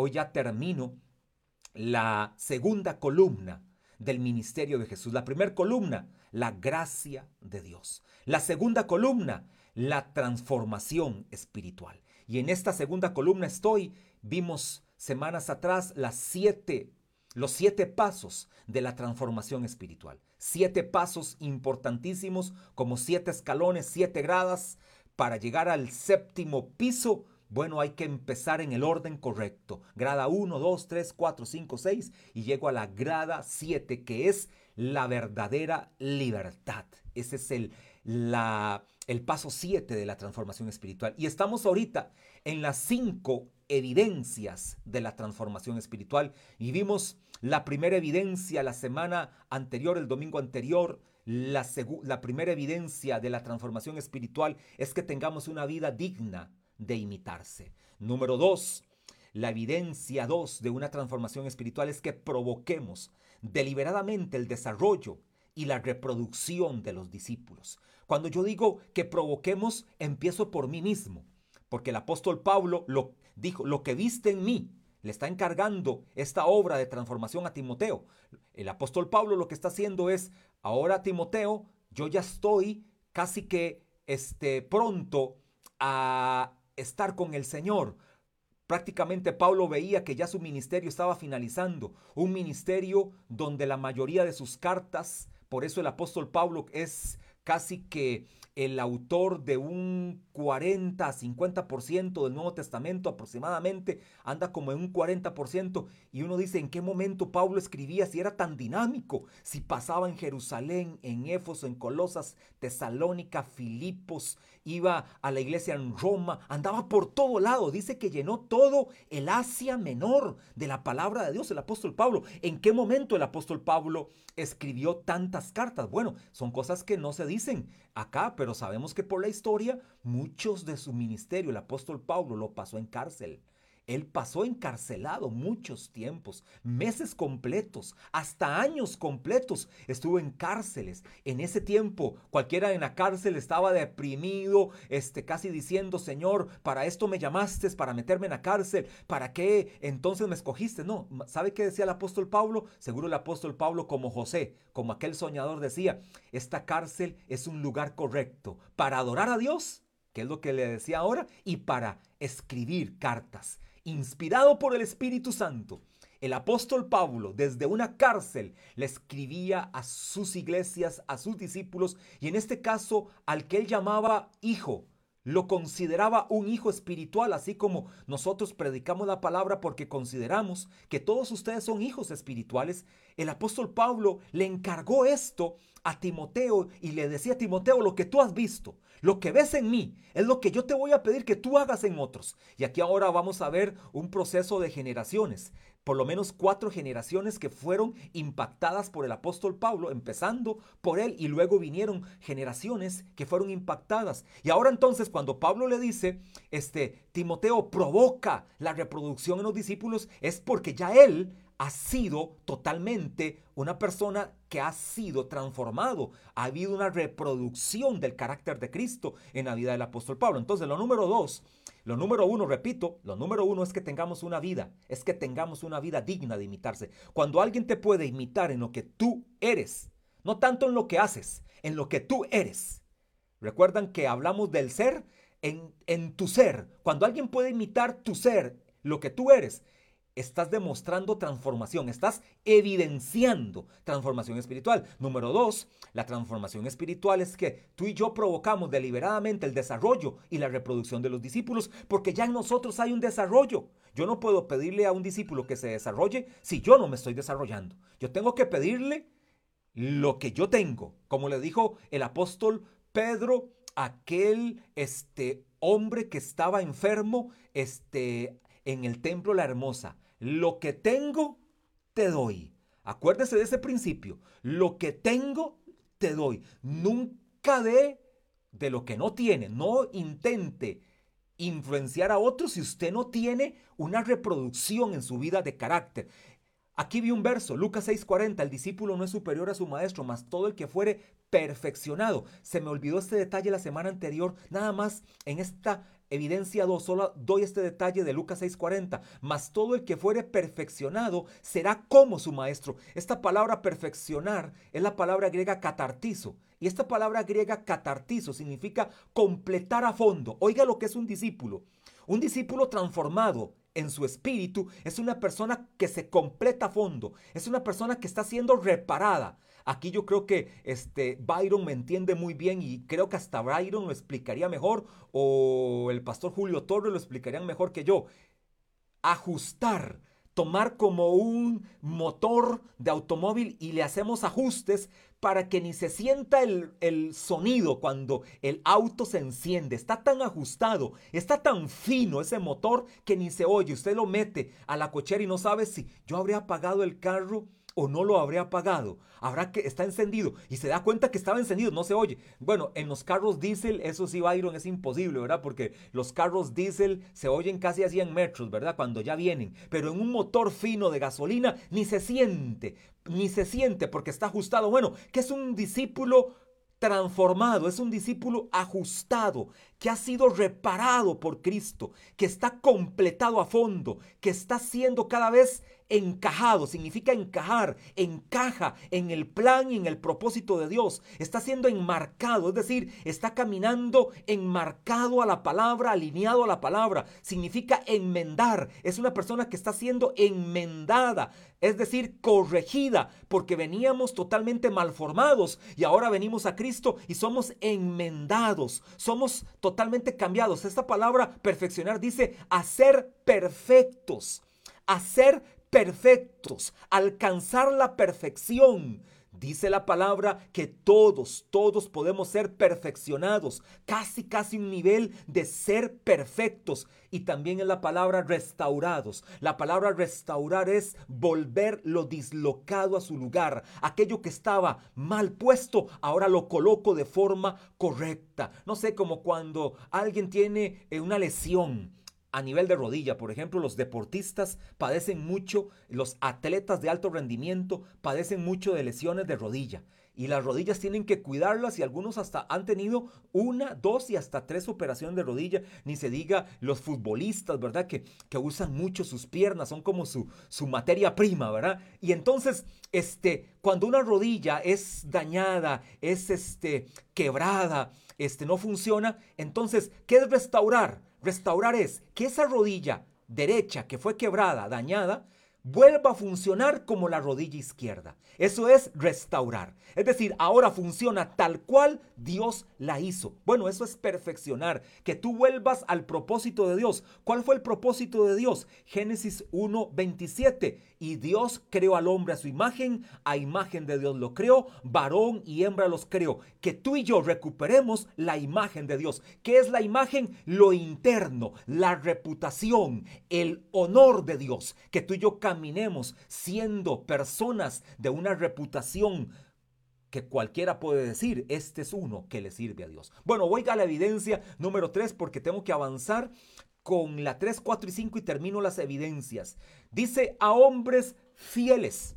hoy ya termino la segunda columna del ministerio de Jesús. La primera columna, la gracia de Dios. La segunda columna, la transformación espiritual. Y en esta segunda columna estoy, vimos semanas atrás las siete, los siete pasos de la transformación espiritual. Siete pasos importantísimos como siete escalones, siete gradas para llegar al séptimo piso bueno, hay que empezar en el orden correcto. Grada 1, 2, 3, 4, 5, 6 y llego a la grada 7 que es la verdadera libertad. Ese es el, el paso 7 de la transformación espiritual. Y estamos ahorita en las cinco evidencias de la transformación espiritual y vimos la primera evidencia la semana anterior, el domingo anterior, la, primera evidencia de la transformación espiritual es que tengamos una vida digna de imitarse. Número dos, la evidencia dos de una transformación espiritual es que provoquemos deliberadamente el desarrollo y la reproducción de los discípulos. Cuando yo digo que provoquemos, empiezo por mí mismo, porque el apóstol Pablo lo dijo, lo que viste en mí, le está encargando esta obra de transformación a Timoteo. El apóstol Pablo lo que está haciendo es, ahora Timoteo, yo ya estoy casi que este, pronto a estar con el Señor. Prácticamente Pablo veía que ya su ministerio estaba finalizando, un ministerio donde la mayoría de sus cartas, por eso el apóstol Pablo es casi que el autor de un 40 a 50% del Nuevo Testamento aproximadamente, anda como en un 40%, y uno dice en qué momento Pablo escribía, si era tan dinámico, si pasaba en Jerusalén, en Éfeso, en Colosas, Tesalónica, Filipos, iba a la iglesia en Roma, andaba por todo lado, dice que llenó todo el Asia Menor de la palabra de Dios, el apóstol Pablo. ¿En qué momento el apóstol Pablo escribió tantas cartas? Bueno, son cosas que no se dicen acá, pero sabemos que por la historia muchos de su ministerio, el apóstol Pablo lo pasó en cárcel. Él pasó encarcelado muchos tiempos, meses completos, hasta años completos. Estuvo en cárceles. En ese tiempo, cualquiera en la cárcel estaba deprimido, este, casi diciendo, Señor, para esto me llamaste, para meterme en la cárcel, ¿para qué entonces me escogiste? No, ¿sabe qué decía el apóstol Pablo? Seguro el apóstol Pablo como José, como aquel soñador decía, esta cárcel es un lugar correcto para adorar a Dios, que es lo que le decía ahora, y para escribir cartas inspirado por el Espíritu Santo, el apóstol Pablo desde una cárcel le escribía a sus iglesias, a sus discípulos y en este caso al que él llamaba hijo. Lo consideraba un hijo espiritual, así como nosotros predicamos la palabra porque consideramos que todos ustedes son hijos espirituales. El apóstol Pablo le encargó esto a Timoteo y le decía a Timoteo lo que tú has visto, lo que ves en mí es lo que yo te voy a pedir que tú hagas en otros. Y aquí ahora vamos a ver un proceso de generaciones, por lo menos cuatro generaciones que fueron impactadas por el apóstol Pablo, empezando por él y luego vinieron generaciones que fueron impactadas. Y ahora entonces cuando Pablo le dice, este Timoteo provoca la reproducción en los discípulos es porque ya él ha sido totalmente una persona que ha sido transformado. Ha habido una reproducción del carácter de Cristo en la vida del apóstol Pablo. Entonces, lo número dos, lo número uno, repito, lo número uno es que tengamos una vida, es que tengamos una vida digna de imitarse. Cuando alguien te puede imitar en lo que tú eres, no tanto en lo que haces, en lo que tú eres. Recuerdan que hablamos del ser en, en tu ser. Cuando alguien puede imitar tu ser, lo que tú eres, estás demostrando transformación, estás evidenciando transformación espiritual. Número dos, la transformación espiritual es que tú y yo provocamos deliberadamente el desarrollo y la reproducción de los discípulos porque ya en nosotros hay un desarrollo. Yo no puedo pedirle a un discípulo que se desarrolle si yo no me estoy desarrollando. Yo tengo que pedirle lo que yo tengo, como le dijo el apóstol Pedro, aquel este hombre que estaba enfermo, este en el templo La Hermosa, lo que tengo, te doy. Acuérdese de ese principio. Lo que tengo, te doy. Nunca dé de lo que no tiene. No intente influenciar a otros si usted no tiene una reproducción en su vida de carácter. Aquí vi un verso, Lucas 6:40, el discípulo no es superior a su maestro, mas todo el que fuere perfeccionado. Se me olvidó este detalle la semana anterior, nada más en esta Evidencia 2, solo doy este detalle de Lucas 6:40, mas todo el que fuere perfeccionado será como su maestro. Esta palabra perfeccionar es la palabra griega catartizo. Y esta palabra griega catartizo significa completar a fondo. Oiga lo que es un discípulo. Un discípulo transformado en su espíritu es una persona que se completa a fondo. Es una persona que está siendo reparada. Aquí yo creo que este Byron me entiende muy bien y creo que hasta Byron lo explicaría mejor o el pastor Julio Torres lo explicarían mejor que yo. Ajustar, tomar como un motor de automóvil y le hacemos ajustes para que ni se sienta el, el, sonido cuando el auto se enciende. Está tan ajustado, está tan fino ese motor que ni se oye. Usted lo mete a la cochera y no sabe si yo habría apagado el carro o no lo habría apagado. Habrá que está encendido y se da cuenta que estaba encendido, no se oye. Bueno, en los carros diésel, eso sí, Byron, es imposible, ¿verdad? Porque los carros diésel se oyen casi a 100 metros, ¿verdad? Cuando ya vienen. Pero en un motor fino de gasolina ni se siente, ni se siente porque está ajustado. Bueno, que es un discípulo transformado, es un discípulo ajustado, que ha sido reparado por Cristo, que está completado a fondo, que está siendo cada vez encajado, significa encajar, encaja en el plan y en el propósito de Dios. Está siendo enmarcado, es decir, está caminando enmarcado a la palabra, alineado a la palabra. Significa enmendar. Es una persona que está siendo enmendada, es decir, corregida, porque veníamos totalmente malformados y ahora venimos a Cristo y somos enmendados, somos totalmente cambiados. Esta palabra perfeccionar dice hacer perfectos, hacer perfectos, alcanzar la perfección. Dice la palabra que todos, todos podemos ser perfeccionados, casi, casi un nivel de ser perfectos. Y también en la palabra restaurados. La palabra restaurar es volver lo dislocado a su lugar. Aquello que estaba mal puesto, ahora lo coloco de forma correcta. No sé, como cuando alguien tiene eh, una lesión a nivel de rodilla. Por ejemplo, los deportistas padecen mucho, los atletas de alto rendimiento padecen mucho de lesiones de rodilla. Y las rodillas tienen que cuidarlas y algunos hasta han tenido una, dos y hasta tres operaciones de rodilla. Ni se diga los futbolistas, ¿verdad? Que, que usan mucho sus piernas, son como su, su materia prima, ¿verdad? Y entonces, este, cuando una rodilla es dañada, es este, quebrada, este, no funciona, entonces, ¿qué es restaurar? Restaurar es que esa rodilla derecha que fue quebrada, dañada, vuelva a funcionar como la rodilla izquierda. Eso es restaurar. Es decir, ahora funciona tal cual Dios la hizo. Bueno, eso es perfeccionar, que tú vuelvas al propósito de Dios. ¿Cuál fue el propósito de Dios? Génesis 1:27. Y Dios creó al hombre a su imagen, a imagen de Dios lo creó, varón y hembra los creó. Que tú y yo recuperemos la imagen de Dios. ¿Qué es la imagen? Lo interno, la reputación, el honor de Dios. Que tú y yo siendo personas de una reputación que cualquiera puede decir, este es uno que le sirve a Dios. Bueno, voy a la evidencia número 3 porque tengo que avanzar con la 3, 4 y 5 y termino las evidencias. Dice a hombres fieles.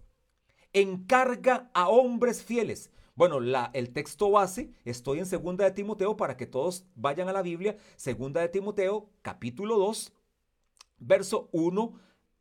Encarga a hombres fieles. Bueno, la, el texto base, estoy en segunda de Timoteo para que todos vayan a la Biblia. Segunda de Timoteo, capítulo 2, verso 1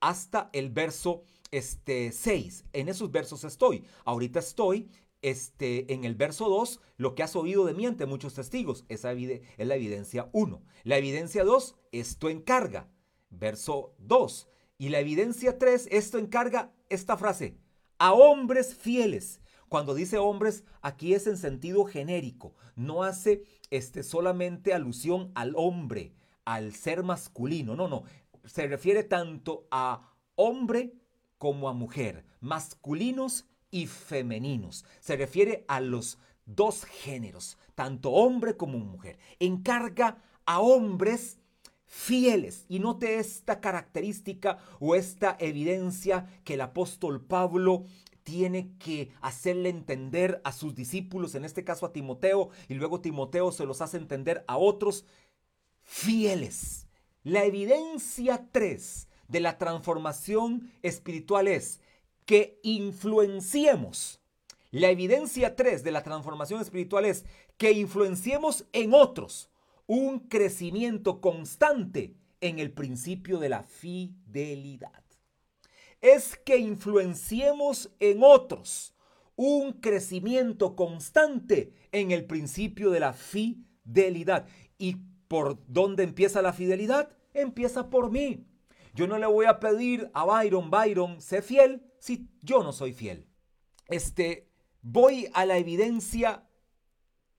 hasta el verso este, 6. En esos versos estoy. Ahorita estoy este, en el verso 2, lo que has oído de mí ante muchos testigos. Esa es la evidencia 1. La evidencia 2, esto encarga. Verso 2. Y la evidencia 3, esto encarga esta frase. A hombres fieles. Cuando dice hombres, aquí es en sentido genérico. No hace este, solamente alusión al hombre, al ser masculino. No, no. Se refiere tanto a hombre como a mujer. Masculinos y femeninos. Se refiere a los dos géneros, tanto hombre como mujer. Encarga a hombres fieles. Y note esta característica o esta evidencia que el apóstol Pablo tiene que hacerle entender a sus discípulos, en este caso a Timoteo, y luego Timoteo se los hace entender a otros fieles. La evidencia 3 de la transformación espiritual es que influenciemos. La evidencia 3 de la transformación espiritual es que influenciemos en otros. un crecimiento constante en el principio de la fidelidad. Es que influenciemos en otros un crecimiento constante en el principio de la fidelidad. ¿Y por dónde empieza la fidelidad? Empieza por mí. Yo no le voy a pedir a Byron, Byron, sé fiel si yo no soy fiel. Este, voy a la evidencia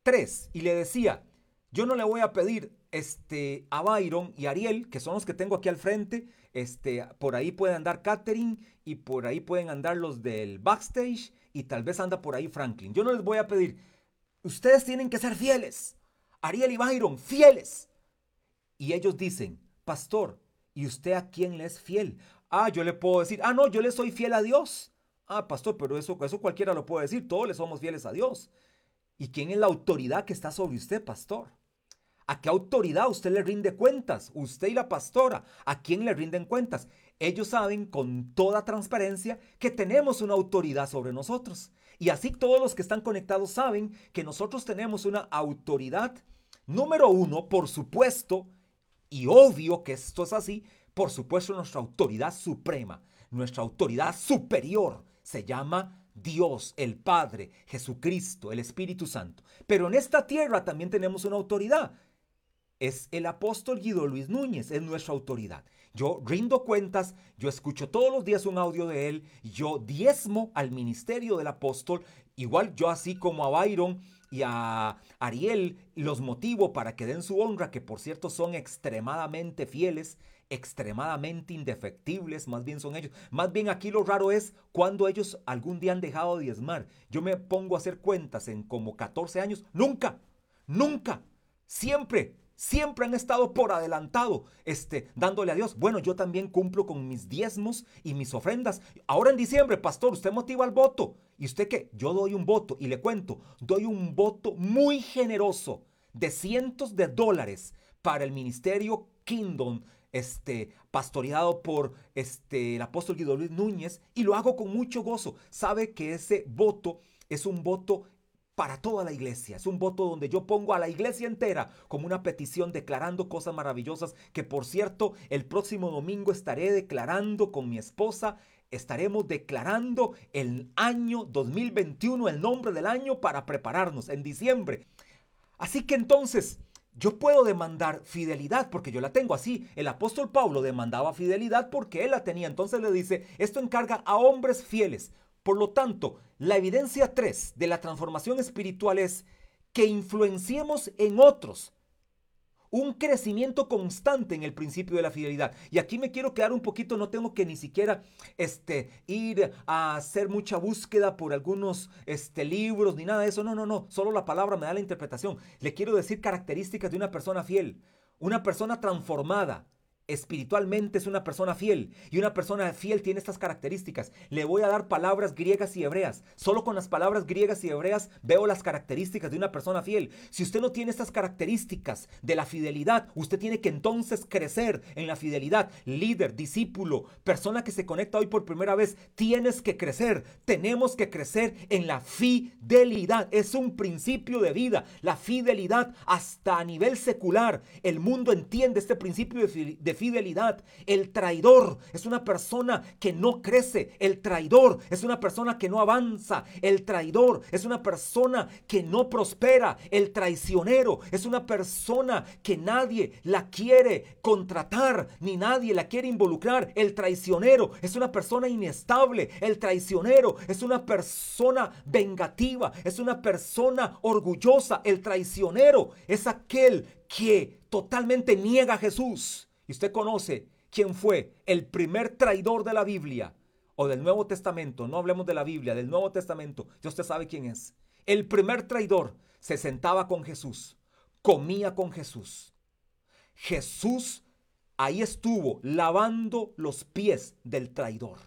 3 y le decía, yo no le voy a pedir este, a Byron y Ariel, que son los que tengo aquí al frente, este, por ahí puede andar Catherine y por ahí pueden andar los del backstage y tal vez anda por ahí Franklin. Yo no les voy a pedir, ustedes tienen que ser fieles. Ariel y Byron, fieles. Y ellos dicen, pastor, ¿y usted a quién le es fiel? Ah, yo le puedo decir, ah, no, yo le soy fiel a Dios. Ah, pastor, pero eso, eso cualquiera lo puede decir, todos le somos fieles a Dios. ¿Y quién es la autoridad que está sobre usted, pastor? ¿A qué autoridad usted le rinde cuentas? Usted y la pastora, ¿a quién le rinden cuentas? Ellos saben con toda transparencia que tenemos una autoridad sobre nosotros. Y así todos los que están conectados saben que nosotros tenemos una autoridad, número uno, por supuesto, y obvio que esto es así, por supuesto nuestra autoridad suprema, nuestra autoridad superior se llama Dios, el Padre, Jesucristo, el Espíritu Santo. Pero en esta tierra también tenemos una autoridad. Es el apóstol Guido Luis Núñez, es nuestra autoridad. Yo rindo cuentas, yo escucho todos los días un audio de él, yo diezmo al ministerio del apóstol, igual yo así como a Byron y a Ariel los motivo para que den su honra, que por cierto son extremadamente fieles, extremadamente indefectibles, más bien son ellos. Más bien aquí lo raro es cuando ellos algún día han dejado de diezmar. Yo me pongo a hacer cuentas en como 14 años, nunca, nunca, siempre Siempre han estado por adelantado, este, dándole a Dios. Bueno, yo también cumplo con mis diezmos y mis ofrendas. Ahora en diciembre, pastor, usted motiva el voto. ¿Y usted qué? Yo doy un voto y le cuento, doy un voto muy generoso de cientos de dólares para el ministerio Kingdom, este, pastoreado por este, el apóstol Guido Luis Núñez, y lo hago con mucho gozo. Sabe que ese voto es un voto para toda la iglesia. Es un voto donde yo pongo a la iglesia entera como una petición declarando cosas maravillosas que por cierto el próximo domingo estaré declarando con mi esposa. Estaremos declarando el año 2021, el nombre del año para prepararnos en diciembre. Así que entonces yo puedo demandar fidelidad porque yo la tengo así. El apóstol Pablo demandaba fidelidad porque él la tenía. Entonces le dice, esto encarga a hombres fieles. Por lo tanto, la evidencia 3 de la transformación espiritual es que influenciemos en otros un crecimiento constante en el principio de la fidelidad. Y aquí me quiero quedar un poquito, no tengo que ni siquiera este, ir a hacer mucha búsqueda por algunos este, libros ni nada de eso. No, no, no, solo la palabra me da la interpretación. Le quiero decir características de una persona fiel, una persona transformada, espiritualmente es una persona fiel y una persona fiel tiene estas características. Le voy a dar palabras griegas y hebreas. Solo con las palabras griegas y hebreas veo las características de una persona fiel. Si usted no tiene estas características de la fidelidad, usted tiene que entonces crecer en la fidelidad. Líder, discípulo, persona que se conecta hoy por primera vez, tienes que crecer. Tenemos que crecer en la fidelidad. Es un principio de vida. La fidelidad hasta a nivel secular. El mundo entiende este principio de fidelidad fidelidad. El traidor es una persona que no crece. El traidor es una persona que no avanza. El traidor es una persona que no prospera. El traicionero es una persona que nadie la quiere contratar ni nadie la quiere involucrar. El traicionero es una persona inestable. El traicionero es una persona vengativa. Es una persona orgullosa. El traicionero es aquel que totalmente niega a Jesús. Y usted conoce quién fue el primer traidor de la Biblia o del Nuevo Testamento. No hablemos de la Biblia, del Nuevo Testamento. Ya usted sabe quién es. El primer traidor se sentaba con Jesús, comía con Jesús. Jesús ahí estuvo lavando los pies del traidor.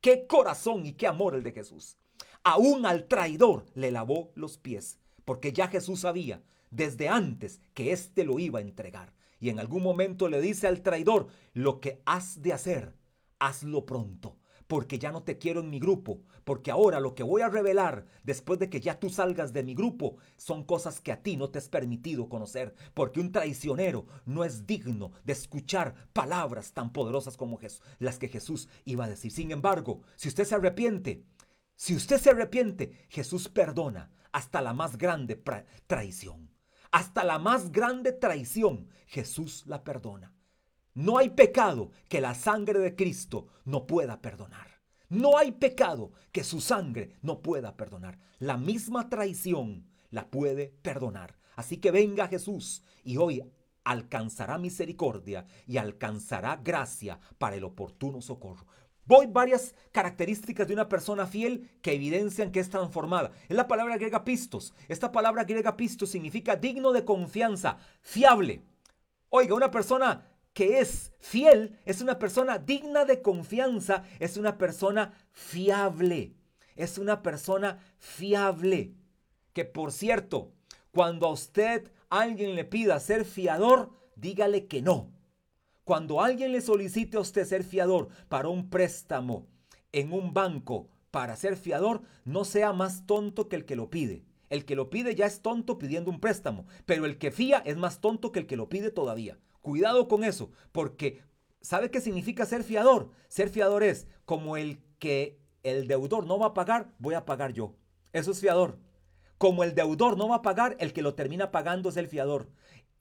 Qué corazón y qué amor el de Jesús. Aún al traidor le lavó los pies, porque ya Jesús sabía desde antes que éste lo iba a entregar y en algún momento le dice al traidor, lo que has de hacer, hazlo pronto porque ya no te quiero en mi grupo, porque ahora lo que voy a revelar después de que ya tú salgas de mi grupo son cosas que a ti no te es permitido conocer, porque un traicionero no es digno de escuchar palabras tan poderosas como las que Jesús iba a decir. Sin embargo, si usted se arrepiente, si usted se arrepiente, Jesús perdona hasta la más grande traición. Hasta la más grande traición, Jesús la perdona. No hay pecado que la sangre de Cristo no pueda perdonar. No hay pecado que su sangre no pueda perdonar. La misma traición la puede perdonar. Así que venga Jesús y hoy alcanzará misericordia y alcanzará gracia para el oportuno socorro. Voy varias características de una persona fiel que evidencian que es transformada. Es la palabra griega pistos. Esta palabra griega pistos significa digno de confianza, fiable. Oiga, una persona que es fiel es una persona digna de confianza, es una persona fiable. Es una persona fiable. Que por cierto, cuando a usted alguien le pida ser fiador, dígale que no. Cuando alguien le solicite a usted ser fiador para un préstamo en un banco, para ser fiador, no sea más tonto que el que lo pide. El que lo pide ya es tonto pidiendo un préstamo, pero el que fía es más tonto que el que lo pide todavía. Cuidado con eso, porque ¿sabe qué significa ser fiador? Ser fiador es como el que el deudor no va a pagar, voy a pagar yo. Eso es fiador. Como el deudor no va a pagar, el que lo termina pagando es el fiador.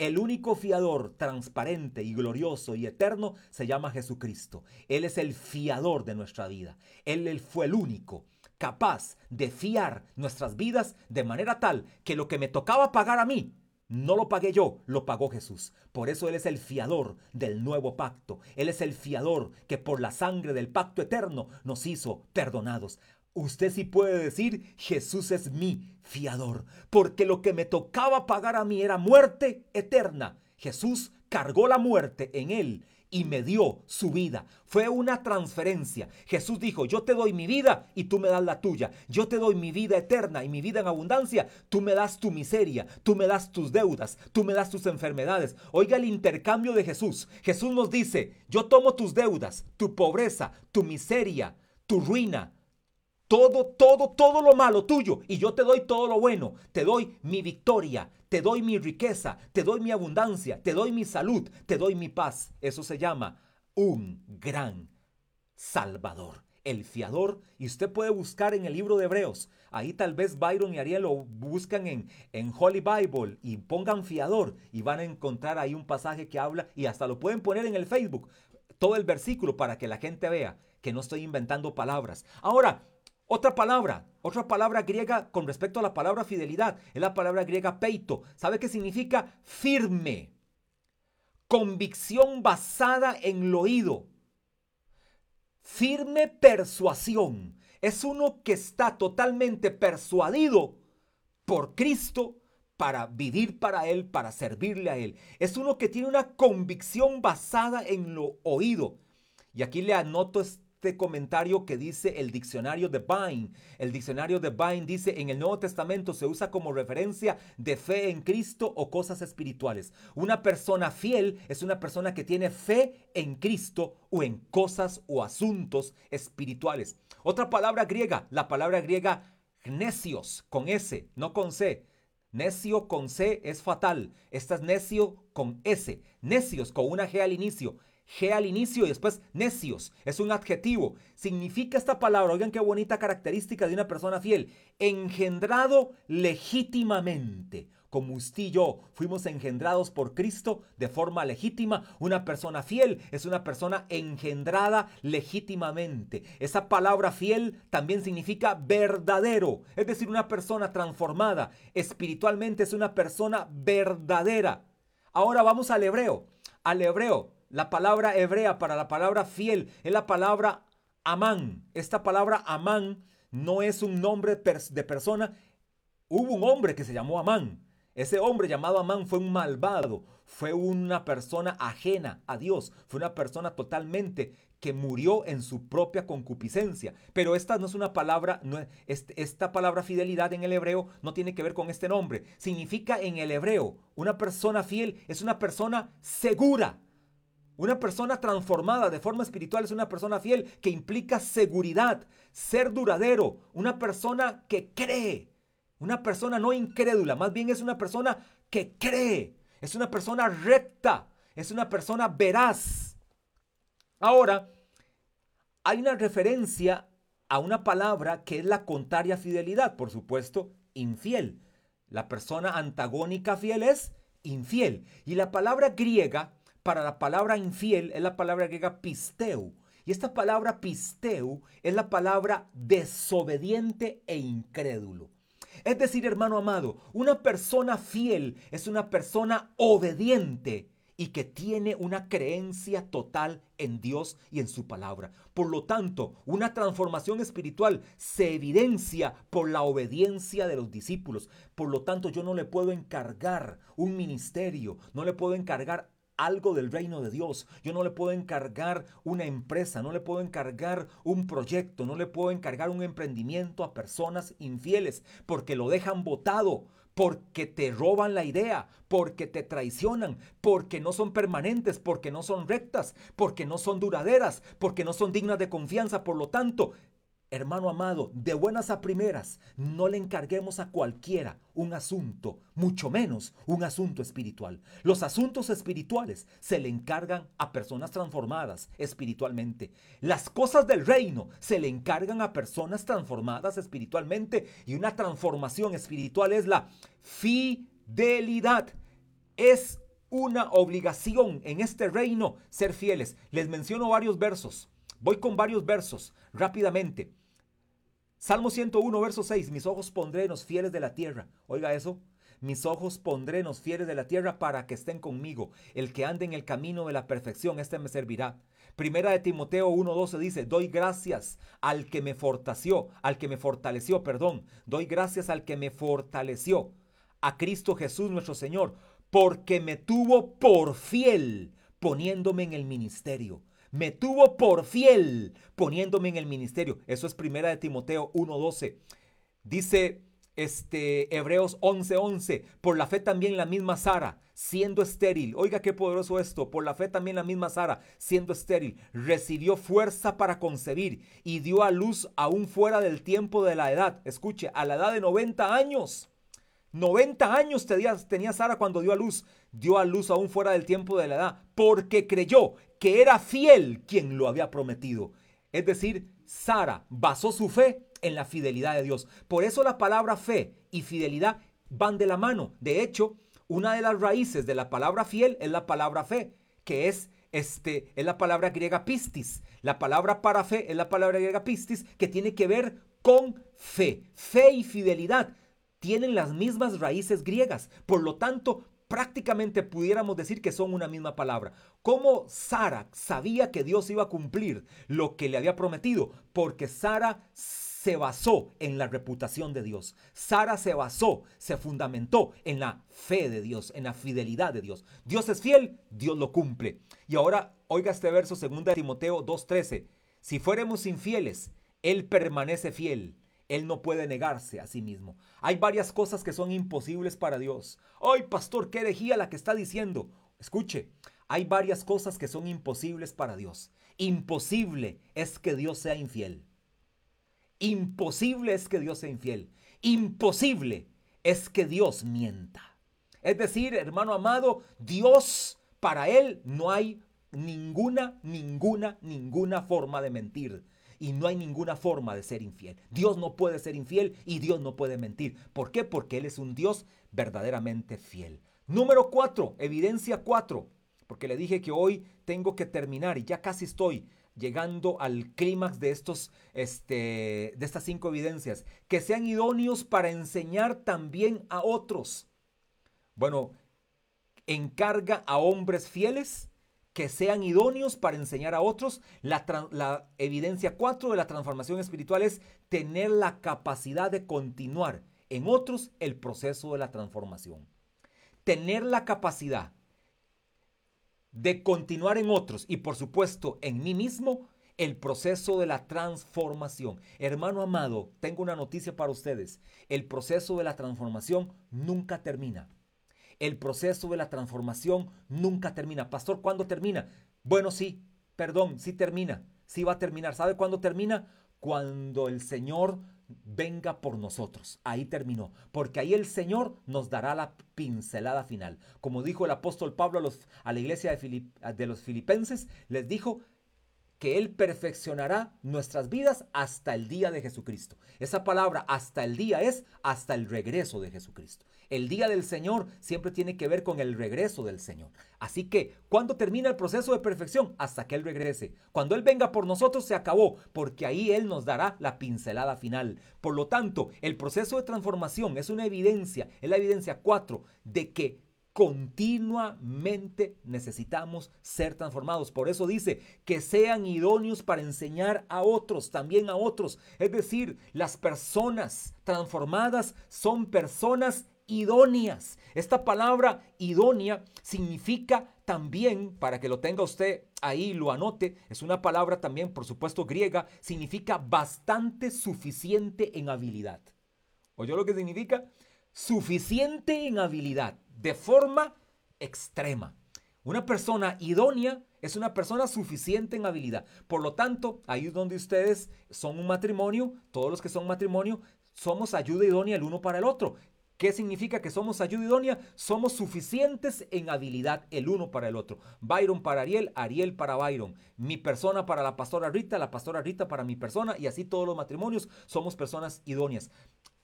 El único fiador transparente y glorioso y eterno se llama Jesucristo. Él es el fiador de nuestra vida. Él fue el único capaz de fiar nuestras vidas de manera tal que lo que me tocaba pagar a mí, no lo pagué yo, lo pagó Jesús. Por eso Él es el fiador del nuevo pacto. Él es el fiador que por la sangre del pacto eterno nos hizo perdonados. Usted sí puede decir, Jesús es mi fiador, porque lo que me tocaba pagar a mí era muerte eterna. Jesús cargó la muerte en él y me dio su vida. Fue una transferencia. Jesús dijo, yo te doy mi vida y tú me das la tuya. Yo te doy mi vida eterna y mi vida en abundancia. Tú me das tu miseria, tú me das tus deudas, tú me das tus enfermedades. Oiga el intercambio de Jesús. Jesús nos dice, yo tomo tus deudas, tu pobreza, tu miseria, tu ruina, todo, todo, todo lo malo tuyo y yo te doy todo lo bueno. Te doy mi victoria, te doy mi riqueza, te doy mi abundancia, te doy mi salud, te doy mi paz. Eso se llama un gran Salvador, el fiador. Y usted puede buscar en el libro de Hebreos. Ahí tal vez Byron y Ariel lo buscan en, en Holy Bible y pongan fiador y van a encontrar ahí un pasaje que habla y hasta lo pueden poner en el Facebook. Todo el versículo para que la gente vea que no estoy inventando palabras. Ahora, otra palabra, otra palabra griega con respecto a la palabra fidelidad, es la palabra griega peito. ¿Sabe qué significa? Firme. Convicción basada en lo oído. Firme persuasión. Es uno que está totalmente persuadido por Cristo para vivir para Él, para servirle a Él. Es uno que tiene una convicción basada en lo oído. Y aquí le anoto este comentario que dice el diccionario de Vine. El diccionario de Vine dice en el Nuevo Testamento se usa como referencia de fe en Cristo o cosas espirituales. Una persona fiel es una persona que tiene fe en Cristo o en cosas o asuntos espirituales. Otra palabra griega, la palabra griega necios, con S, no con C. Necio con C es fatal. Esta es necio con S. Necios con una G al inicio. G al inicio y después necios. Es un adjetivo. Significa esta palabra, oigan qué bonita característica de una persona fiel. Engendrado legítimamente. Como usted y yo fuimos engendrados por Cristo de forma legítima, una persona fiel es una persona engendrada legítimamente. Esa palabra fiel también significa verdadero, es decir, una persona transformada. Espiritualmente es una persona verdadera. Ahora vamos al hebreo. Al hebreo, la palabra hebrea para la palabra fiel es la palabra amán. Esta palabra amán no es un nombre de persona. Hubo un hombre que se llamó Amán. Ese hombre llamado Amán fue un malvado, fue una persona ajena a Dios, fue una persona totalmente que murió en su propia concupiscencia. Pero esta no es una palabra, esta palabra fidelidad en el hebreo no tiene que ver con este nombre. Significa en el hebreo, una persona fiel es una persona segura, Una persona transformada de forma espiritual es una persona fiel que implica seguridad, ser duradero, una persona que cree, una persona no incrédula, más bien es una persona que cree, es una persona recta, es una persona veraz. Ahora, hay una referencia a una palabra que es la contraria fidelidad, por supuesto, infiel. La persona antagónica fiel es infiel. Y la palabra griega para la palabra infiel es la palabra griega pisteu. Y esta palabra pisteu es la palabra desobediente e incrédulo. Es decir, hermano amado, una persona fiel es una persona obediente y que tiene una creencia total en Dios y en su palabra. Por lo tanto, una transformación espiritual se evidencia por la obediencia de los discípulos. Por lo tanto, yo no le puedo encargar un ministerio, no le puedo encargar algo del reino de Dios. Yo no le puedo encargar una empresa, no le puedo encargar un proyecto, no le puedo encargar un emprendimiento a personas infieles porque lo dejan votado porque te roban la idea, porque te traicionan, porque no son permanentes, porque no son rectas, porque no son duraderas, porque no son dignas de confianza. Por lo tanto, Hermano amado, de buenas a primeras, no le encarguemos a cualquiera un asunto, mucho menos un asunto espiritual. Los asuntos espirituales se le encargan a personas transformadas espiritualmente. Las cosas del reino se le encargan a personas transformadas espiritualmente. Y una transformación espiritual es la fidelidad. Es una obligación en este reino ser fieles. Les menciono varios versos. Voy con varios versos rápidamente. Salmo 101, verso 6. Mis ojos pondré en los fieles de la tierra. Oiga eso. Mis ojos pondré en los fieles de la tierra para que estén conmigo. El que ande en el camino de la perfección, este me servirá. Primera de Timoteo 1:12 dice, doy gracias al que me fortaleció, al que me fortaleció, perdón, doy gracias al que me fortaleció, a Cristo Jesús nuestro Señor, porque me tuvo por fiel poniéndome en el ministerio me tuvo por fiel poniéndome en el ministerio. Eso es primera de Timoteo 1:12. Dice este Hebreos 11:11, por la fe también la misma Sara, siendo estéril. Oiga qué poderoso esto, por la fe también la misma Sara, siendo estéril, recibió fuerza para concebir y dio a luz aún fuera del tiempo de la edad. Escuche, a la edad de 90 años. 90 años tenía, Sara cuando dio a luz. Dio a luz aún fuera del tiempo de la edad, porque creyó que era fiel quien lo había prometido. Es decir, Sara basó su fe en la fidelidad de Dios. Por eso la palabra fe y fidelidad van de la mano. De hecho, una de las raíces de la palabra fiel es la palabra fe, que es este es la palabra griega pistis. La palabra para fe es la palabra griega pistis que tiene que ver con fe. Fe y fidelidad tienen las mismas raíces griegas. Por lo tanto, prácticamente pudiéramos decir que son una misma palabra. ¿Cómo Sara sabía que Dios iba a cumplir lo que le había prometido? Porque Sara se basó en la reputación de Dios. Sara se basó, se fundamentó en la fe de Dios, en la fidelidad de Dios. Dios es fiel, Dios lo cumple. Y ahora oiga este verso 2 Timoteo 2:13. Si fuéramos infieles, Él permanece fiel él no puede negarse a sí mismo. Hay varias cosas que son imposibles para Dios. ¡Ay, pastor, qué herejía la que está diciendo! Escuche, hay varias cosas que son imposibles para Dios. Imposible es que Dios sea infiel. Imposible es que Dios sea infiel. Imposible es que Dios mienta. Es decir, hermano amado, Dios, para Él no hay ninguna, ninguna, ninguna forma de mentir y no hay ninguna forma de ser infiel. Dios no puede ser infiel y Dios no puede mentir. ¿Por qué? Porque Él es un Dios verdaderamente fiel. Número cuatro, evidencia cuatro, porque le dije que hoy tengo que terminar y ya casi estoy llegando al clímax de este, de estas cinco evidencias que sean idóneos para enseñar también a otros. Bueno, encarga a hombres fieles que sean idóneos para enseñar a otros. La, evidencia 4 de la transformación espiritual es tener la capacidad de continuar en otros el proceso de la transformación. Tener la capacidad de continuar en otros y por supuesto en mí mismo el proceso de la transformación. Hermano amado, tengo una noticia para ustedes. El proceso de la transformación nunca termina. El proceso de la transformación nunca termina. Pastor, ¿cuándo termina? Bueno, sí, perdón, sí termina, sí va a terminar. ¿Sabe cuándo termina? Cuando el Señor venga por nosotros. Ahí terminó. Porque ahí el Señor nos dará la pincelada final. Como dijo el apóstol Pablo a, los, a la iglesia de, de los filipenses, les dijo que Él perfeccionará nuestras vidas hasta el día de Jesucristo. Esa palabra hasta el día es hasta el regreso de Jesucristo. El día del Señor siempre tiene que ver con el regreso del Señor. Así que, ¿cuándo termina el proceso de perfección? Hasta que Él regrese. Cuando Él venga por nosotros se acabó, porque ahí Él nos dará la pincelada final. Por lo tanto, el proceso de transformación es una evidencia, es la evidencia cuatro, de que continuamente necesitamos ser transformados. Por eso dice que sean idóneos para enseñar a otros, también a otros. Es decir, las personas transformadas son personas idóneas. Esta palabra idónea significa también, para que lo tenga usted ahí, lo anote, es una palabra también, por supuesto, griega, significa bastante suficiente en habilidad. ¿Oyó lo que significa? Suficiente en habilidad, de forma extrema. Una persona idónea es una persona suficiente en habilidad. Por lo tanto, ahí es donde ustedes son un matrimonio, todos los que son matrimonio, somos ayuda idónea el uno para el otro. ¿Qué significa que somos ayuda idónea? Somos suficientes en habilidad el uno para el otro. Byron para Ariel, Ariel para Byron. Mi persona para la pastora Rita, la pastora Rita para mi persona y así todos los matrimonios somos personas idóneas.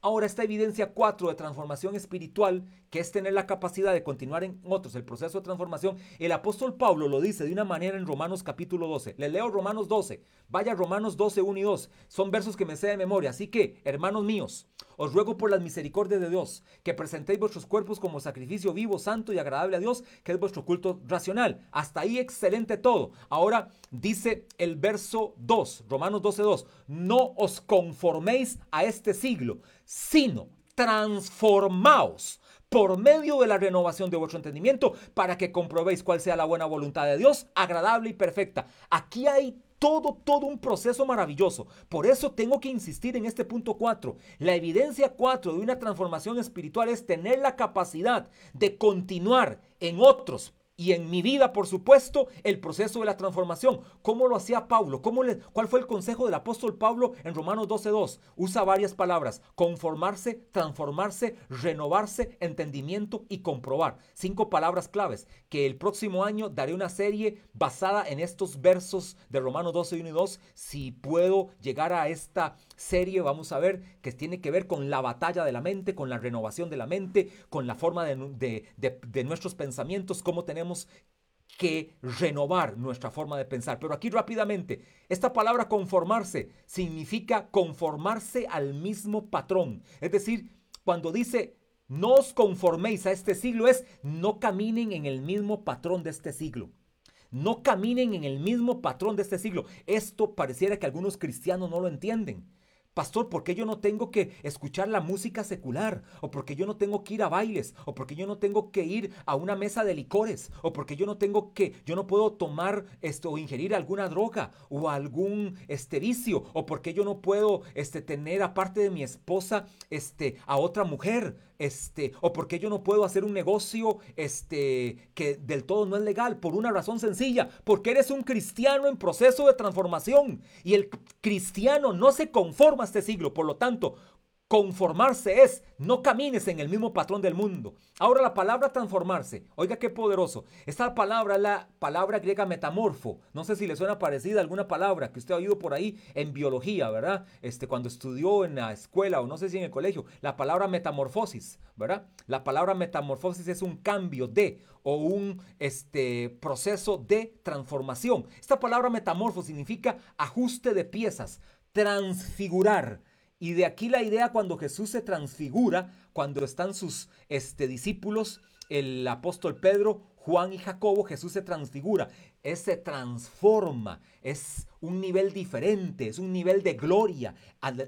Ahora, esta evidencia 4 de transformación espiritual, que es tener la capacidad de continuar en otros el proceso de transformación, el apóstol Pablo lo dice de una manera en Romanos capítulo 12. Le leo Romanos 12. Vaya Romanos 12, 1 y 2. Son versos que me sé de memoria. Así que, hermanos míos, os ruego por las misericordias de Dios que presentéis vuestros cuerpos como sacrificio vivo, santo y agradable a Dios, que es vuestro culto racional. Hasta ahí excelente todo. Ahora dice el verso 2, Romanos 12, 2. No os conforméis a este siglo sino transformaos por medio de la renovación de vuestro entendimiento para que comprobéis cuál sea la buena voluntad de Dios, agradable y perfecta. Aquí hay todo, todo un proceso maravilloso. Por eso tengo que insistir en este punto 4. La evidencia 4 de una transformación espiritual es tener la capacidad de continuar en otros y en mi vida, por supuesto, el proceso de la transformación. ¿Cómo lo hacía Pablo? ¿Cómo ¿Cuál fue el consejo del apóstol Pablo en Romanos 12.2? Usa varias palabras. Conformarse, transformarse, renovarse, entendimiento y comprobar. Cinco palabras claves que el próximo año daré una serie basada en estos versos de Romanos 12, 1 y 2. Si puedo llegar a esta serie, vamos a ver que tiene que ver con la batalla de la mente, con la renovación de la mente, con la forma de nuestros pensamientos, cómo tenemos que renovar nuestra forma de pensar. Pero aquí rápidamente, esta palabra conformarse significa conformarse al mismo patrón. Es decir, cuando dice no os conforméis a este siglo es no caminen en el mismo patrón de este siglo. No caminen en el mismo patrón de este siglo. Esto pareciera que algunos cristianos no lo entienden. Pastor, ¿por qué yo no tengo que escuchar la música secular? ¿O porque yo no tengo que ir a bailes? ¿O porque yo no tengo que ir a una mesa de licores? ¿O porque yo no tengo que, yo no puedo tomar esto o ingerir alguna droga o algún este vicio? ¿O porque yo no puedo este, tener aparte de mi esposa este, a otra mujer? Este, o porque yo no puedo hacer un negocio este, que del todo no es legal, por una razón sencilla, porque eres un cristiano en proceso de transformación y el cristiano no se conforma a este siglo, por lo tanto, Conformarse es, no camines en el mismo patrón del mundo. Ahora la palabra transformarse, oiga qué poderoso. Esta palabra es la palabra griega metamorfo. No sé si le suena parecida alguna palabra que usted ha oído por ahí en biología, ¿verdad? Este, cuando estudió en la escuela o no sé si en el colegio, la palabra metamorfosis, ¿verdad? La palabra metamorfosis es un cambio de o un este, proceso de transformación. Esta palabra metamorfo significa ajuste de piezas, transfigurar y de aquí la idea cuando Jesús se transfigura, cuando están sus este, discípulos, el apóstol Pedro, Juan y Jacobo, Jesús se transfigura, Él se transforma, es un nivel diferente, es un nivel de gloria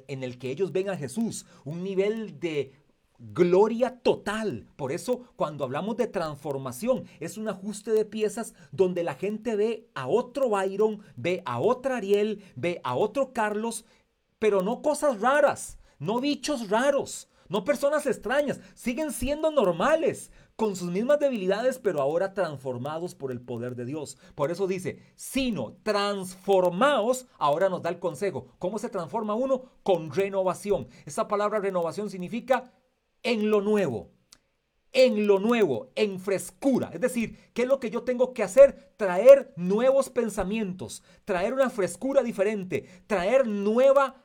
en el que ellos ven a Jesús, un nivel de gloria total. Por eso cuando hablamos de transformación es un ajuste de piezas donde la gente ve a otro Byron, ve a otra Ariel, ve a otro Carlos pero no cosas raras, no bichos raros, no personas extrañas, siguen siendo normales, con sus mismas debilidades, pero ahora transformados por el poder de Dios. Por eso dice, sino transformaos, ahora nos da el consejo. ¿Cómo se transforma uno? Con renovación. Esa palabra renovación significa en lo nuevo en lo nuevo, en frescura. Es decir, ¿qué es lo que yo tengo que hacer? Traer nuevos pensamientos, traer una frescura diferente, traer nueva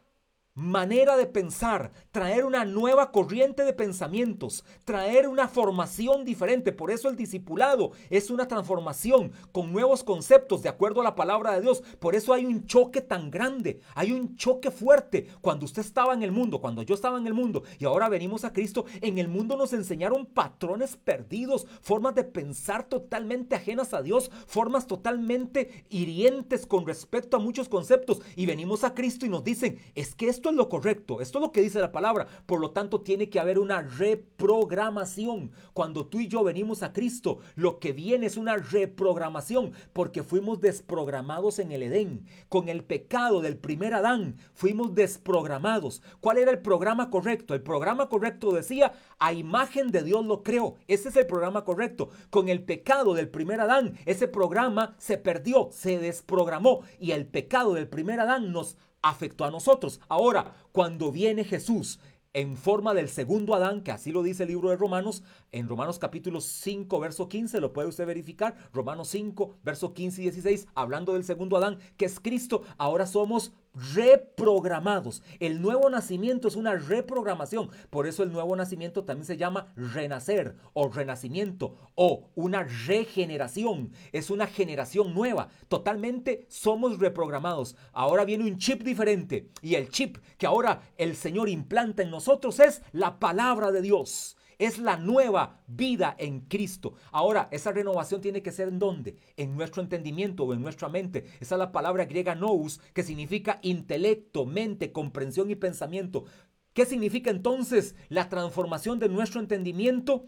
manera de pensar, traer una nueva corriente de pensamientos, traer una formación diferente. Por eso el discipulado es una transformación con nuevos conceptos de acuerdo a la palabra de Dios. Por eso hay un choque tan grande, hay un choque fuerte. Cuando usted estaba en el mundo, cuando yo estaba en el mundo y ahora venimos a Cristo, en el mundo nos enseñaron patrones perdidos, formas de pensar totalmente ajenas a Dios, formas totalmente hirientes con respecto a muchos conceptos. Y venimos a Cristo y nos dicen, es que esto esto es lo correcto, esto es lo que dice la palabra. Por lo tanto, tiene que haber una reprogramación. Cuando tú y yo venimos a Cristo, lo que viene es una reprogramación, porque fuimos desprogramados en el Edén. Con el pecado del primer Adán, fuimos desprogramados. ¿Cuál era el programa correcto? El programa correcto decía, a imagen de Dios lo creó. Ese es el programa correcto. Con el pecado del primer Adán, ese programa se perdió, se desprogramó y el pecado del primer Adán nos afectó a nosotros. Ahora, cuando viene Jesús en forma del segundo Adán, que así lo dice el libro de Romanos, en Romanos capítulo 5, verso 15, lo puede usted verificar, Romanos 5, verso 15 y 16, hablando del segundo Adán, que es Cristo, ahora somos reprogramados. El nuevo nacimiento es una reprogramación. Por eso el nuevo nacimiento también se llama renacer o renacimiento o una regeneración. Es una generación nueva. Totalmente somos reprogramados. Ahora viene un chip diferente. Y el chip que ahora el Señor implanta en nosotros es la palabra de Dios. Es la nueva vida en Cristo. Ahora, esa renovación tiene que ser en dónde? En nuestro entendimiento o en nuestra mente. Esa es la palabra griega nous, que significa intelecto, mente, comprensión y pensamiento. ¿Qué significa entonces la transformación de nuestro entendimiento?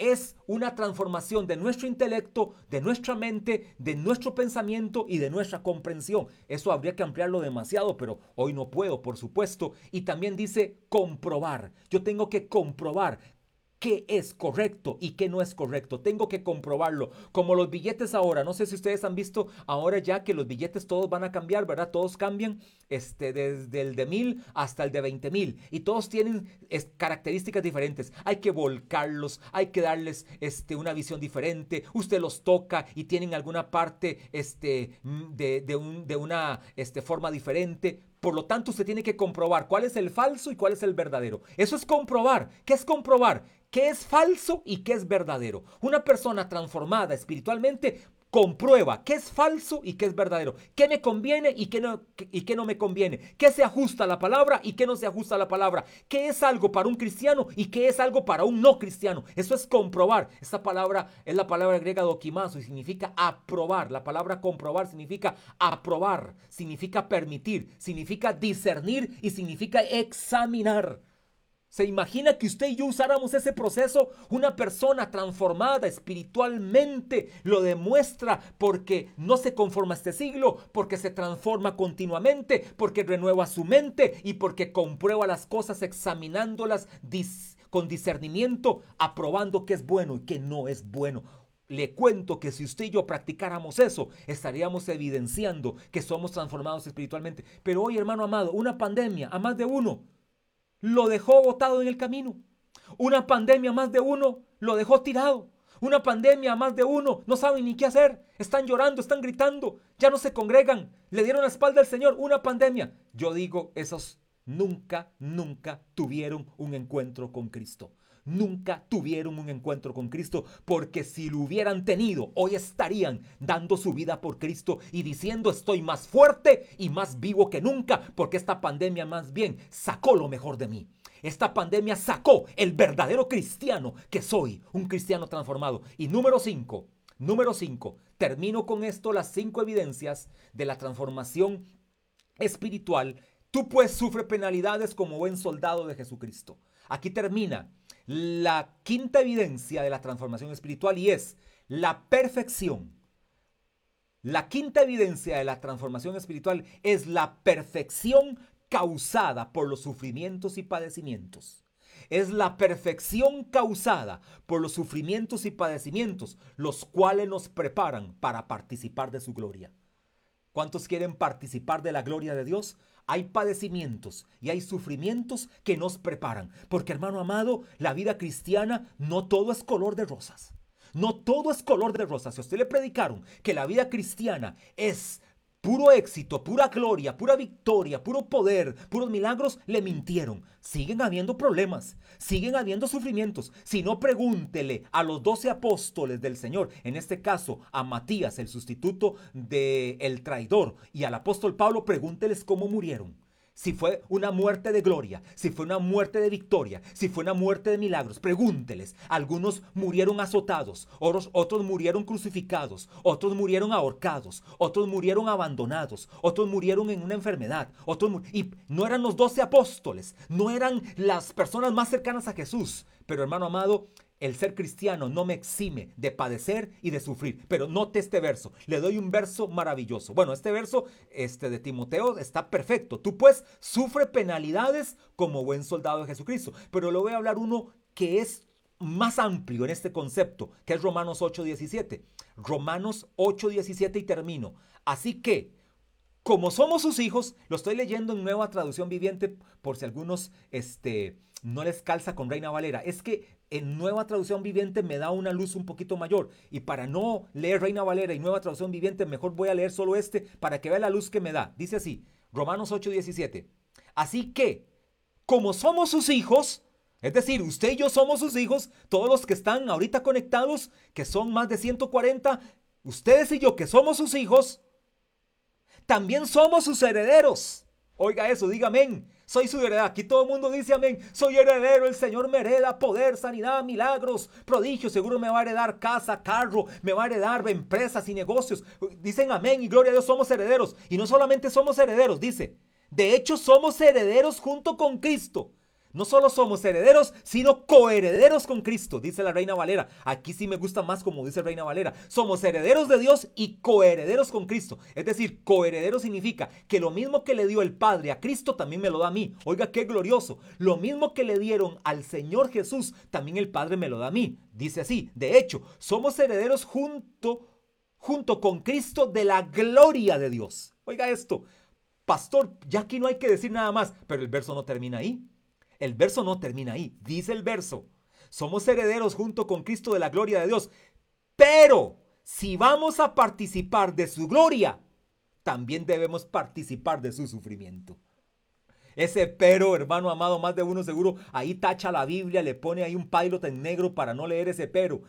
es una transformación de nuestro intelecto, de nuestra mente, de nuestro pensamiento y de nuestra comprensión. Eso habría que ampliarlo demasiado, pero hoy no puedo, por supuesto. Y también dice comprobar. Yo tengo que comprobar qué es correcto y qué no es correcto. Tengo que comprobarlo. Como los billetes ahora, no sé si ustedes han visto ahora ya que los billetes todos van a cambiar, ¿verdad? Todos cambian este, desde el de mil hasta el de 20 mil y todos tienen características diferentes. Hay que volcarlos, hay que darles este, una visión diferente. Usted los toca y tienen alguna parte este, mm, de, de, un, de una este, forma diferente. Por lo tanto, usted tiene que comprobar cuál es el falso y cuál es el verdadero. Eso es comprobar. ¿Qué es comprobar? ¿Qué es falso y qué es verdadero? Una persona transformada espiritualmente comprueba qué es falso y qué es verdadero, qué me conviene y qué no, y qué no me conviene, qué se ajusta a la palabra y qué no se ajusta a la palabra, qué es algo para un cristiano y qué es algo para un no cristiano. Eso es comprobar. Esta palabra es la palabra griega dokimazo y significa aprobar. La palabra comprobar significa aprobar, significa permitir, significa discernir y significa examinar. ¿Se imagina que usted y yo usáramos ese proceso? Una persona transformada espiritualmente lo demuestra porque no se conforma a este siglo, porque se transforma continuamente, porque renueva su mente y porque comprueba las cosas examinándolas con discernimiento, aprobando que es bueno y que no es bueno. Le cuento que si usted y yo practicáramos eso, estaríamos evidenciando que somos transformados espiritualmente. Pero hoy, hermano amado, una pandemia a más de uno lo dejó botado en el camino. Una pandemia más de uno lo dejó tirado. Una pandemia más de uno no saben ni qué hacer. Están llorando, están gritando, ya no se congregan. Le dieron la espalda al Señor. Una pandemia. Yo digo, esos nunca, nunca tuvieron un encuentro con Cristo nunca tuvieron un encuentro con Cristo, porque si lo hubieran tenido, hoy estarían dando su vida por Cristo y diciendo estoy más fuerte y más vivo que nunca, porque esta pandemia más bien sacó lo mejor de mí. Esta pandemia sacó el verdadero cristiano que soy, un cristiano transformado. Y número 5, número 5, termino con esto las cinco evidencias de la transformación espiritual. Tú pues sufre penalidades como buen soldado de Jesucristo. Aquí termina la quinta evidencia de la transformación espiritual y es la perfección. La quinta evidencia de la transformación espiritual es la perfección causada por los sufrimientos y padecimientos. es la perfección causada por los sufrimientos y padecimientos, los cuales nos preparan para participar de su gloria. ¿Cuántos quieren participar de la gloria de Dios? Hay padecimientos y hay sufrimientos que nos preparan. Porque hermano amado, la vida cristiana no todo es color de rosas. No todo es color de rosas. Si a usted le predicaron que la vida cristiana es puro éxito, pura gloria, pura victoria, puro poder, puros milagros, le mintieron. Siguen habiendo problemas, siguen habiendo sufrimientos. Si no, pregúntele a los doce apóstoles del Señor, en este caso a Matías, el sustituto del el traidor, y al apóstol Pablo, pregúnteles cómo murieron si fue una muerte de gloria, si fue una muerte de victoria, si fue una muerte de milagros. Pregúnteles. Algunos murieron azotados, otros, otros murieron crucificados, otros murieron ahorcados, otros murieron abandonados, otros murieron en una enfermedad, otros y no eran los doce apóstoles, no eran las personas más cercanas a Jesús. Pero hermano amado, el ser cristiano no me exime de padecer y de sufrir. Pero note este verso. Le doy un verso maravilloso. Bueno, este verso este de Timoteo está perfecto. Tú pues sufre penalidades como buen soldado de Jesucristo. Pero le voy a hablar uno que es más amplio en este concepto, que es Romanos 8:17. Romanos 8:17 y termino. Así que, como somos sus hijos, lo estoy leyendo en nueva traducción viviente por si algunos este, no les calza con Reina Valera. Es que en Nueva Traducción Viviente me da una luz un poquito mayor. Y para no leer Reina Valera y Nueva Traducción Viviente, mejor voy a leer solo este para que vea la luz que me da. Dice así, Romanos 8:17. Así que, como somos sus hijos, es decir, usted y yo somos sus hijos, todos los que están ahorita conectados, que son más de 140, ustedes y yo que somos sus hijos, también somos sus herederos. Oiga eso, diga amén soy su heredad. Aquí todo el mundo dice amén. Soy heredero, el Señor me hereda poder, sanidad, milagros, prodigios. Seguro me va a heredar casa, carro, me va a heredar empresas y negocios. Dicen amén y gloria a Dios, somos herederos. Y no solamente somos herederos, dice. De hecho, somos herederos junto con Cristo. No solo somos herederos, sino coherederos con Cristo, dice la Reina Valera. Aquí sí me gusta más como dice Reina Valera. Somos herederos de Dios y coherederos con Cristo. Es decir, coheredero significa que lo mismo que le dio el Padre a Cristo también me lo da a mí. Oiga, qué glorioso. Lo mismo que le dieron al Señor Jesús, también el Padre me lo da a mí. Dice así. De hecho, somos herederos junto, junto con Cristo de la gloria de Dios. Oiga esto. Pastor, ya aquí no hay que decir nada más, pero el verso no termina ahí. El verso no termina ahí. Dice el verso, somos herederos junto con Cristo de la gloria de Dios. Pero si vamos a participar de su gloria, también debemos participar de su sufrimiento. Ese pero, hermano amado, más de uno seguro, ahí tacha la Biblia, le pone ahí un pilot en negro para no leer ese pero.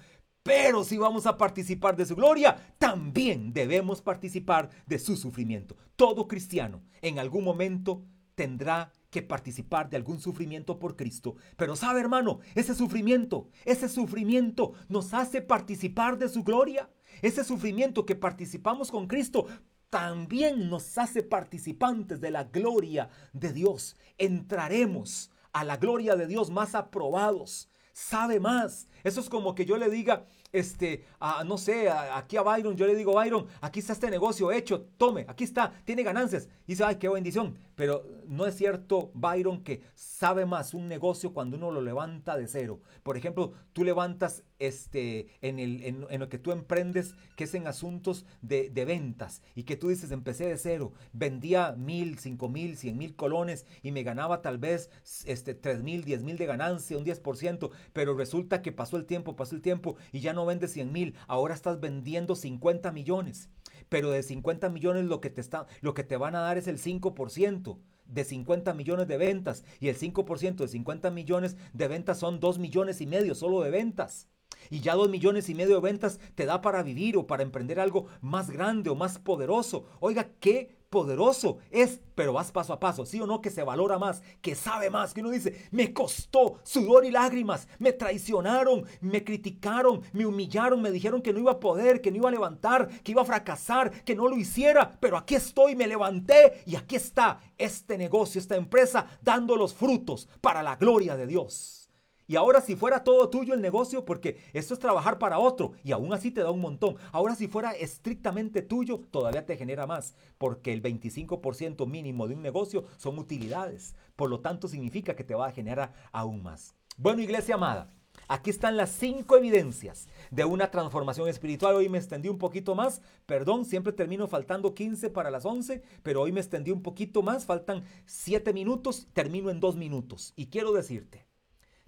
Pero si vamos a participar de su gloria, también debemos participar de su sufrimiento. Todo cristiano en algún momento tendrá que participar de algún sufrimiento por Cristo. Pero sabe, hermano, ese sufrimiento, ese sufrimiento nos hace participar de su gloria. Ese sufrimiento que participamos con Cristo también nos hace participantes de la gloria de Dios. Entraremos a la gloria de Dios más aprobados. Sabe más. Eso es como que yo le diga, este, no sé, aquí a Byron, yo le digo, Byron, aquí está este negocio hecho, tome, aquí está, tiene ganancias. Y dice, ay, qué bendición. Pero no es cierto, Byron, que sabe más un negocio cuando uno lo levanta de cero. Por ejemplo, tú levantas este, en, el, en, lo que tú emprendes, que es en asuntos de, de, ventas, y que tú dices, empecé de cero, vendía mil, cinco mil, cien mil colones y me ganaba tal vez este, tres mil, diez mil de ganancia, un 10%, pero resulta que pasó el tiempo, pasó el tiempo y ya no vendes 100 mil, ahora estás vendiendo 50 millones. Pero de 50 millones lo que te, está, lo que te van a dar es el 5% de 50 millones de ventas y el 5% de 50 millones de ventas son 2 millones y medio solo de ventas. Y ya 2 millones y medio de ventas te da para vivir o para emprender algo más grande o más poderoso. Oiga, qué poderoso es, pero vas paso a paso, sí o no, que se valora más, que sabe más, que uno dice, me costó sudor y lágrimas, me traicionaron, me criticaron, me humillaron, me dijeron que no iba a poder, que no iba a levantar, que iba a fracasar, que no lo hiciera, pero aquí estoy, me levanté y aquí está este negocio, esta empresa, dando los frutos para la gloria de Dios. Y ahora si fuera todo tuyo el negocio, porque esto es trabajar para otro y aún así te da un montón. Ahora si fuera estrictamente tuyo, todavía te genera más, porque el 25% mínimo de un negocio son utilidades. Por lo tanto, significa que te va a generar aún más. Bueno, iglesia amada, aquí están las cinco evidencias de una transformación espiritual. Hoy me extendí un poquito más, perdón, siempre termino faltando 15 para las 11, pero hoy me extendí un poquito más, faltan 7 minutos, termino en 2 minutos. Y quiero decirte,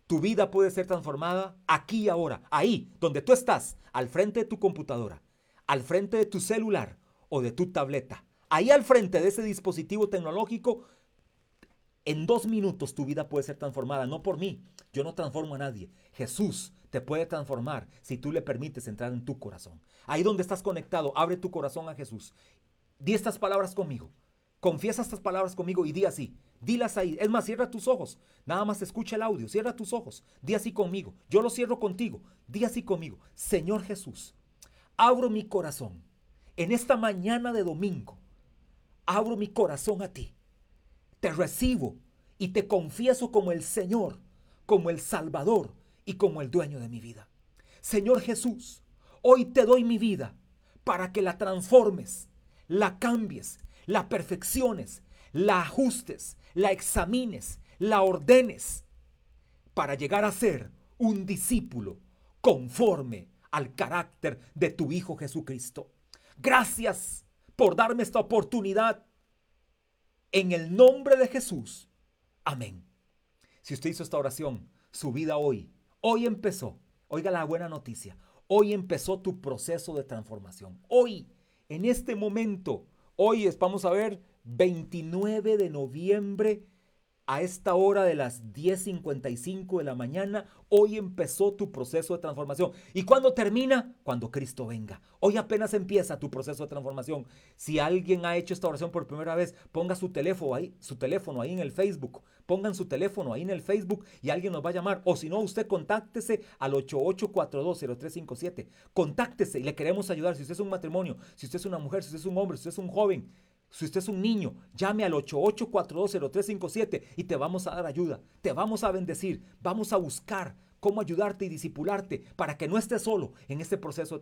tu vida puede ser transformada aquí y ahora, ahí, donde tú estás, al frente de tu computadora, al frente de tu celular o de tu tableta. Ahí al frente de ese dispositivo tecnológico, en dos minutos tu vida puede ser transformada, no por mí. Yo no transformo a nadie. Jesús te puede transformar si tú le permites entrar en tu corazón. Ahí donde estás conectado, abre tu corazón a Jesús. Di estas palabras conmigo. Confiesa estas palabras conmigo y di así. Dilas ahí. Es más, cierra tus ojos. Nada más escucha el audio. Cierra tus ojos. Di así conmigo. Yo lo cierro contigo. Di así conmigo. Señor Jesús, abro mi corazón. En esta mañana de domingo, abro mi corazón a ti. Te recibo y te confieso como el Señor, como el Salvador y como el dueño de mi vida. Señor Jesús, hoy te doy mi vida para que la transformes, la cambies la perfecciones, la ajustes, la examines, la ordenes para llegar a ser un discípulo conforme al carácter de tu Hijo Jesucristo. Gracias por darme esta oportunidad. En el nombre de Jesús. Amén. Si usted hizo esta oración, su vida hoy, hoy empezó. Oiga la buena noticia. Hoy empezó tu proceso de transformación. Hoy, en este momento, Hoy es, vamos a ver, 29 de noviembre a esta hora de las 10.55 de la mañana, hoy empezó tu proceso de transformación. ¿Y cuándo termina? Cuando Cristo venga. Hoy apenas empieza tu proceso de transformación. Si alguien ha hecho esta oración por primera vez, ponga su teléfono ahí, su teléfono ahí en el Facebook. Pongan su teléfono ahí en el Facebook y alguien nos va a llamar. O si no, usted contáctese al 88420357. Contáctese y le queremos ayudar. Si usted es un matrimonio, si usted es una mujer, si usted es un hombre, si usted es un joven, si usted es un niño, llame al 88420357 y te vamos a dar ayuda, te vamos a bendecir, vamos a buscar cómo ayudarte y disipularte para que no estés solo en este proceso de transformación.